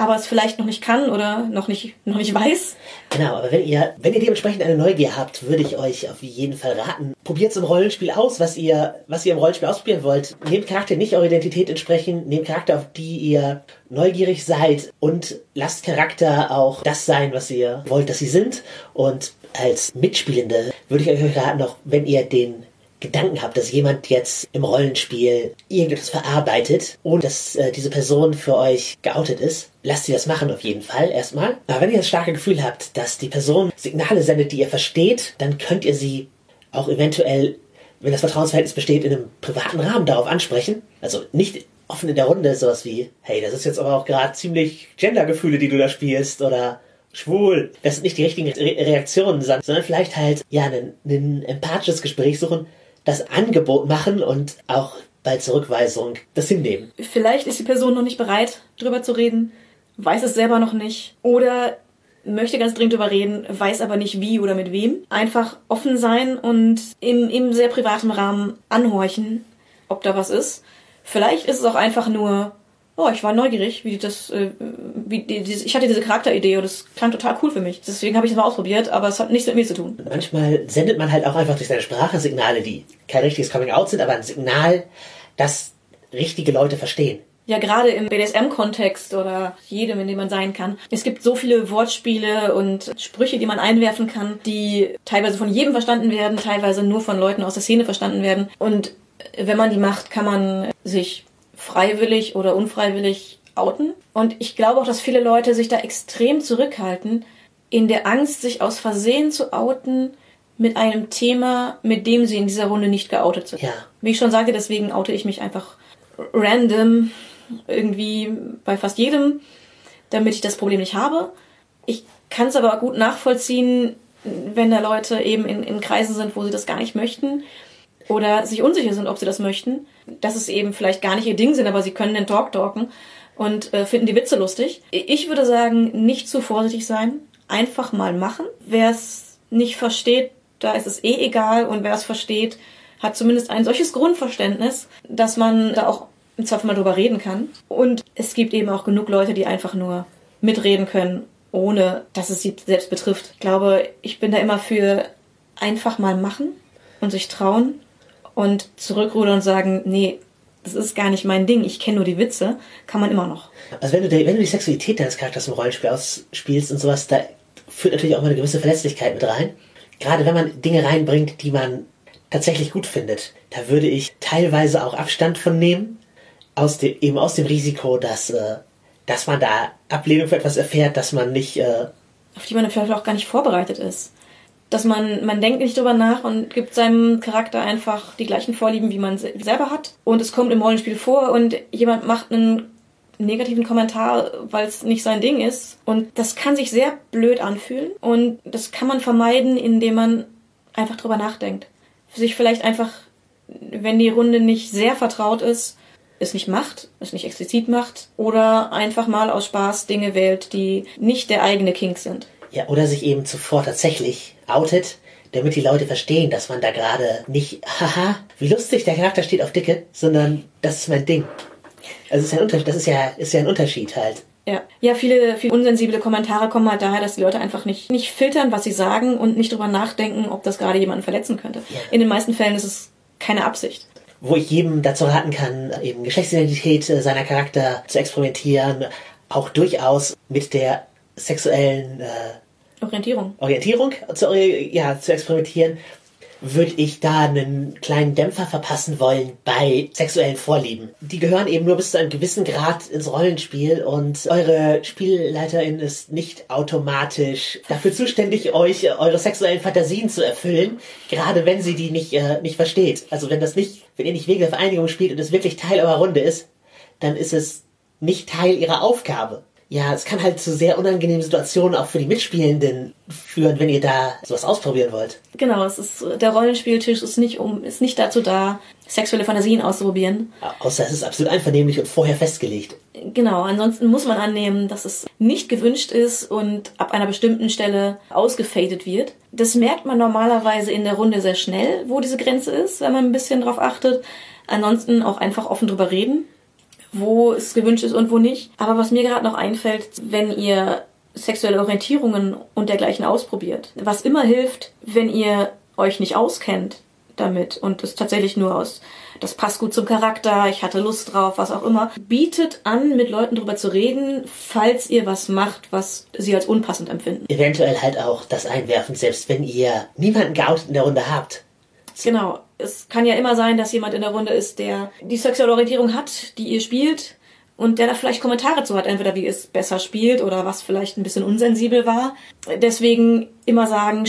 Aber es vielleicht noch nicht kann oder noch nicht, noch nicht weiß. Genau, aber wenn ihr, wenn ihr dementsprechend eine Neugier habt, würde ich euch auf jeden Fall raten. Probiert im Rollenspiel aus, was ihr, was ihr im Rollenspiel ausprobieren wollt. Nehmt Charakter nicht eurer Identität entsprechen, nehmt Charakter, auf die ihr neugierig seid und lasst Charakter auch das sein, was ihr wollt, dass sie sind. Und als Mitspielende würde ich euch raten, noch wenn ihr den Gedanken habt, dass jemand jetzt im Rollenspiel irgendetwas verarbeitet, ohne dass äh, diese Person für euch geoutet ist, lasst sie das machen auf jeden Fall erstmal. Aber wenn ihr das starke Gefühl habt, dass die Person Signale sendet, die ihr versteht, dann könnt ihr sie auch eventuell, wenn das Vertrauensverhältnis besteht, in einem privaten Rahmen darauf ansprechen. Also nicht offen in der Runde, sowas wie, hey, das ist jetzt aber auch gerade ziemlich Gendergefühle, die du da spielst, oder schwul. Das sind nicht die richtigen Re Reaktionen, sondern vielleicht halt, ja, ein, ein empathisches Gespräch suchen, das Angebot machen und auch bei Zurückweisung das hinnehmen. Vielleicht ist die Person noch nicht bereit, drüber zu reden, weiß es selber noch nicht oder möchte ganz dringend drüber reden, weiß aber nicht wie oder mit wem. Einfach offen sein und im, im sehr privaten Rahmen anhorchen, ob da was ist. Vielleicht ist es auch einfach nur oh, ich war neugierig, wie das, äh, wie die, die, ich hatte diese Charakteridee und das klang total cool für mich. Deswegen habe ich es mal ausprobiert, aber es hat nichts mit mir zu tun. Manchmal sendet man halt auch einfach durch seine Sprache Signale, die kein richtiges Coming Out sind, aber ein Signal, das richtige Leute verstehen. Ja, gerade im BDSM-Kontext oder jedem, in dem man sein kann. Es gibt so viele Wortspiele und Sprüche, die man einwerfen kann, die teilweise von jedem verstanden werden, teilweise nur von Leuten aus der Szene verstanden werden. Und wenn man die macht, kann man sich freiwillig oder unfreiwillig outen. Und ich glaube auch, dass viele Leute sich da extrem zurückhalten, in der Angst, sich aus Versehen zu outen mit einem Thema, mit dem sie in dieser Runde nicht geoutet sind. Ja. Wie ich schon sagte, deswegen oute ich mich einfach random irgendwie bei fast jedem, damit ich das Problem nicht habe. Ich kann es aber gut nachvollziehen, wenn da Leute eben in, in Kreisen sind, wo sie das gar nicht möchten oder sich unsicher sind, ob sie das möchten, dass es eben vielleicht gar nicht ihr Ding sind, aber sie können den Talk talken und äh, finden die Witze lustig. Ich würde sagen, nicht zu vorsichtig sein, einfach mal machen. Wer es nicht versteht, da ist es eh egal und wer es versteht, hat zumindest ein solches Grundverständnis, dass man da auch im Zweifel mal drüber reden kann. Und es gibt eben auch genug Leute, die einfach nur mitreden können, ohne dass es sie selbst betrifft. Ich glaube, ich bin da immer für einfach mal machen und sich trauen und zurückrudern und sagen, nee, das ist gar nicht mein Ding, ich kenne nur die Witze, kann man immer noch. Also wenn du, die, wenn du die Sexualität deines Charakters im Rollenspiel ausspielst und sowas, da führt natürlich auch mal eine gewisse Verletzlichkeit mit rein. Gerade wenn man Dinge reinbringt, die man tatsächlich gut findet, da würde ich teilweise auch Abstand von nehmen, aus dem, eben aus dem Risiko, dass, äh, dass man da Ablehnung für etwas erfährt, dass man nicht... Äh, auf die man vielleicht auch gar nicht vorbereitet ist dass man, man denkt nicht drüber nach und gibt seinem Charakter einfach die gleichen Vorlieben, wie man selber hat. Und es kommt im Rollenspiel vor und jemand macht einen negativen Kommentar, weil es nicht sein Ding ist. Und das kann sich sehr blöd anfühlen. Und das kann man vermeiden, indem man einfach drüber nachdenkt. Sich vielleicht einfach, wenn die Runde nicht sehr vertraut ist, es nicht macht, es nicht explizit macht oder einfach mal aus Spaß Dinge wählt, die nicht der eigene Kink sind. Ja, oder sich eben zuvor tatsächlich outet, damit die Leute verstehen, dass man da gerade nicht, haha, wie lustig, der Charakter steht auf Dicke, sondern das ist mein Ding. Also ist ja ein Unterschied, das ist ja, ist ja ein Unterschied halt. Ja. ja, viele, viele unsensible Kommentare kommen halt daher, dass die Leute einfach nicht, nicht filtern, was sie sagen und nicht drüber nachdenken, ob das gerade jemanden verletzen könnte. Ja. In den meisten Fällen ist es keine Absicht. Wo ich jedem dazu raten kann, eben Geschlechtsidentität äh, seiner Charakter zu experimentieren, auch durchaus mit der sexuellen äh, Orientierung. Orientierung zu, ja, zu experimentieren, würde ich da einen kleinen Dämpfer verpassen wollen bei sexuellen Vorlieben. Die gehören eben nur bis zu einem gewissen Grad ins Rollenspiel und eure Spielleiterin ist nicht automatisch dafür zuständig, euch eure sexuellen Fantasien zu erfüllen, gerade wenn sie die nicht, äh, nicht versteht. Also wenn das nicht, wenn ihr nicht wegen der Vereinigung spielt und es wirklich Teil eurer Runde ist, dann ist es nicht Teil ihrer Aufgabe ja, es kann halt zu sehr unangenehmen Situationen auch für die Mitspielenden führen, wenn ihr da sowas ausprobieren wollt. Genau, es ist, der Rollenspieltisch ist nicht um, ist nicht dazu da, sexuelle Fantasien auszuprobieren. Außer es ist absolut einvernehmlich und vorher festgelegt. Genau, ansonsten muss man annehmen, dass es nicht gewünscht ist und ab einer bestimmten Stelle ausgefadet wird. Das merkt man normalerweise in der Runde sehr schnell, wo diese Grenze ist, wenn man ein bisschen drauf achtet. Ansonsten auch einfach offen drüber reden wo es gewünscht ist und wo nicht. Aber was mir gerade noch einfällt, wenn ihr sexuelle Orientierungen und dergleichen ausprobiert, was immer hilft, wenn ihr euch nicht auskennt damit und es tatsächlich nur aus das passt gut zum Charakter, ich hatte Lust drauf, was auch immer. Bietet an, mit Leuten drüber zu reden, falls ihr was macht, was sie als unpassend empfinden. Eventuell halt auch das einwerfen, selbst wenn ihr niemanden geoutet in der Runde habt. Genau. Es kann ja immer sein, dass jemand in der Runde ist, der die sexuelle Orientierung hat, die ihr spielt und der da vielleicht Kommentare zu hat, entweder wie es besser spielt oder was vielleicht ein bisschen unsensibel war. Deswegen immer sagen,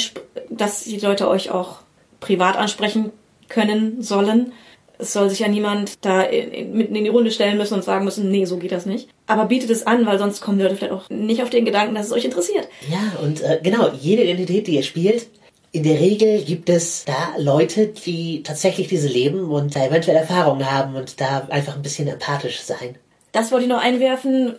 dass die Leute euch auch privat ansprechen können sollen es soll sich ja niemand da mitten in die Runde stellen müssen und sagen müssen, nee, so geht das nicht. Aber bietet es an, weil sonst kommen die Leute vielleicht auch nicht auf den Gedanken, dass es euch interessiert. Ja, und äh, genau, jede Identität, die ihr spielt, in der Regel gibt es da Leute, die tatsächlich diese leben und da eventuell Erfahrungen haben und da einfach ein bisschen empathisch sein. Das wollte ich noch einwerfen,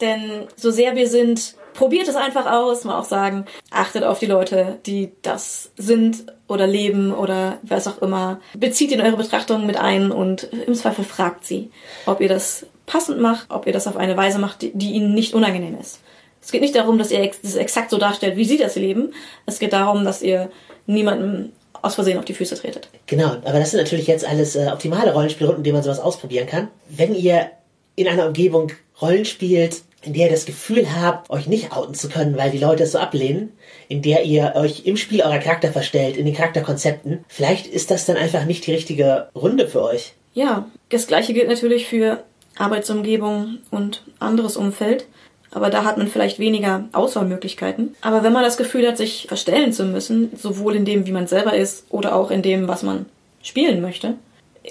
denn so sehr wir sind probiert es einfach aus, mal auch sagen, achtet auf die Leute, die das sind oder leben oder was auch immer. Bezieht in eure Betrachtungen mit ein und im Zweifel fragt sie, ob ihr das passend macht, ob ihr das auf eine Weise macht, die, die ihnen nicht unangenehm ist. Es geht nicht darum, dass ihr das exakt so darstellt, wie sie das leben. Es geht darum, dass ihr niemandem aus Versehen auf die Füße tretet. Genau, aber das sind natürlich jetzt alles äh, optimale Rollenspielrunden, in denen man sowas ausprobieren kann. Wenn ihr in einer Umgebung Rollen spielt, in der ihr das Gefühl habt, euch nicht outen zu können, weil die Leute es so ablehnen, in der ihr euch im Spiel eurer Charakter verstellt, in den Charakterkonzepten, vielleicht ist das dann einfach nicht die richtige Runde für euch. Ja, das gleiche gilt natürlich für Arbeitsumgebung und anderes Umfeld. Aber da hat man vielleicht weniger Auswahlmöglichkeiten. Aber wenn man das Gefühl hat, sich verstellen zu müssen, sowohl in dem, wie man selber ist, oder auch in dem, was man spielen möchte,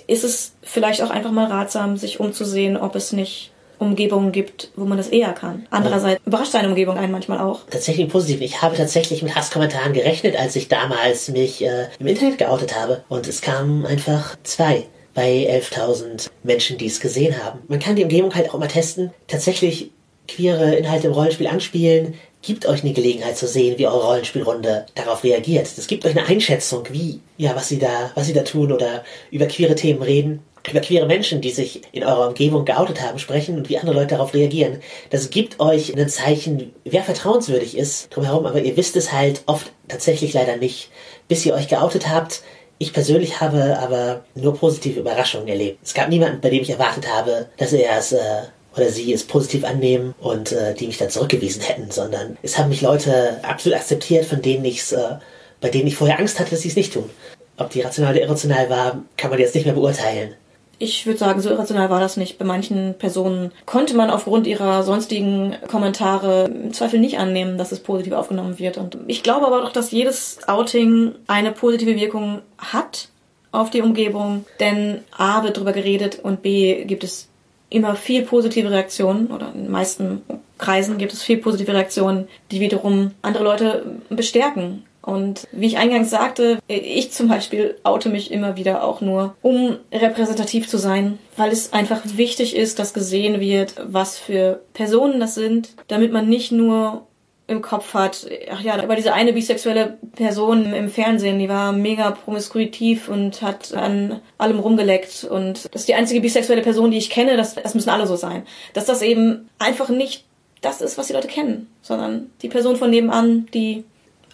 ist es vielleicht auch einfach mal ratsam, sich umzusehen, ob es nicht Umgebungen gibt, wo man das eher kann. Andererseits überrascht seine Umgebung einen manchmal auch. Tatsächlich positiv. Ich habe tatsächlich mit Hasskommentaren gerechnet, als ich damals mich äh, im Internet geoutet habe. Und es kamen einfach zwei bei 11.000 Menschen, die es gesehen haben. Man kann die Umgebung halt auch mal testen. Tatsächlich queere Inhalte im Rollenspiel anspielen, gibt euch eine Gelegenheit zu sehen, wie eure Rollenspielrunde darauf reagiert. Das gibt euch eine Einschätzung, wie, ja, was sie da, was sie da tun oder über queere Themen reden über queere Menschen, die sich in eurer Umgebung geoutet haben, sprechen und wie andere Leute darauf reagieren. Das gibt euch ein Zeichen, wer vertrauenswürdig ist drumherum, aber ihr wisst es halt oft tatsächlich leider nicht, bis ihr euch geoutet habt. Ich persönlich habe aber nur positive Überraschungen erlebt. Es gab niemanden, bei dem ich erwartet habe, dass er es äh, oder sie es positiv annehmen und äh, die mich dann zurückgewiesen hätten, sondern es haben mich Leute absolut akzeptiert, von denen ich äh, bei denen ich vorher Angst hatte, dass sie es nicht tun. Ob die rational oder irrational war, kann man jetzt nicht mehr beurteilen ich würde sagen, so irrational war das nicht. Bei manchen Personen konnte man aufgrund ihrer sonstigen Kommentare im Zweifel nicht annehmen, dass es positiv aufgenommen wird. Und ich glaube aber doch, dass jedes Outing eine positive Wirkung hat auf die Umgebung. Denn A wird darüber geredet und B gibt es immer viel positive Reaktionen oder in den meisten Kreisen gibt es viel positive Reaktionen, die wiederum andere Leute bestärken. Und wie ich eingangs sagte, ich zum Beispiel oute mich immer wieder auch nur, um repräsentativ zu sein, weil es einfach wichtig ist, dass gesehen wird, was für Personen das sind, damit man nicht nur im Kopf hat, ach ja, aber diese eine bisexuelle Person im Fernsehen, die war mega promiskuitiv und hat an allem rumgeleckt und das ist die einzige bisexuelle Person, die ich kenne, das, das müssen alle so sein. Dass das eben einfach nicht das ist, was die Leute kennen, sondern die Person von nebenan, die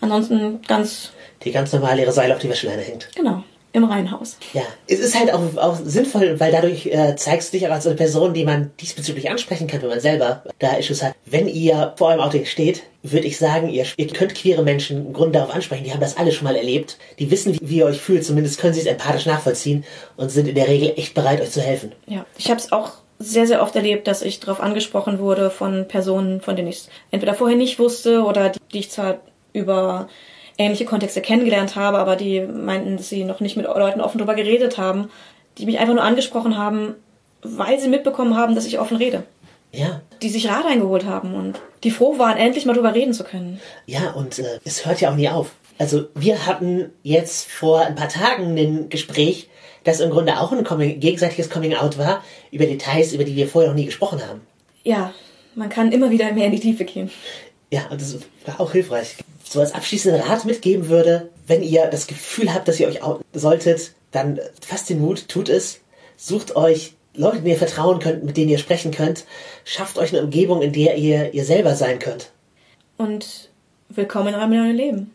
Ansonsten ganz. Die ganz normal ihre Seile auf die Wäscheleine hängt. Genau. Im Reihenhaus. Ja, es ist halt auch, auch sinnvoll, weil dadurch äh, zeigst du dich auch als eine Person, die man diesbezüglich ansprechen kann, wenn man selber da Issues hat. Wenn ihr vor eurem Outing steht, würde ich sagen, ihr, ihr könnt queere Menschen im Grunde darauf ansprechen. Die haben das alle schon mal erlebt. Die wissen, wie, wie ihr euch fühlt. Zumindest können sie es empathisch nachvollziehen und sind in der Regel echt bereit, euch zu helfen. Ja, ich habe es auch sehr, sehr oft erlebt, dass ich darauf angesprochen wurde von Personen, von denen ich es entweder vorher nicht wusste oder die, die ich zwar über ähnliche Kontexte kennengelernt habe, aber die meinten, dass sie noch nicht mit Leuten offen darüber geredet haben, die mich einfach nur angesprochen haben, weil sie mitbekommen haben, dass ich offen rede. Ja. Die sich Rat eingeholt haben und die froh waren, endlich mal drüber reden zu können. Ja, und äh, es hört ja auch nie auf. Also wir hatten jetzt vor ein paar Tagen ein Gespräch, das im Grunde auch ein Coming, gegenseitiges Coming-out war, über Details, über die wir vorher noch nie gesprochen haben. Ja, man kann immer wieder mehr in die Tiefe gehen. Ja, und das war auch hilfreich so als abschließenden Rat mitgeben würde, wenn ihr das Gefühl habt, dass ihr euch outen solltet, dann fasst den Mut, tut es, sucht euch Leute, denen ihr vertrauen könnt, mit denen ihr sprechen könnt. Schafft euch eine Umgebung, in der ihr ihr selber sein könnt. Und willkommen in eurem neuen Leben.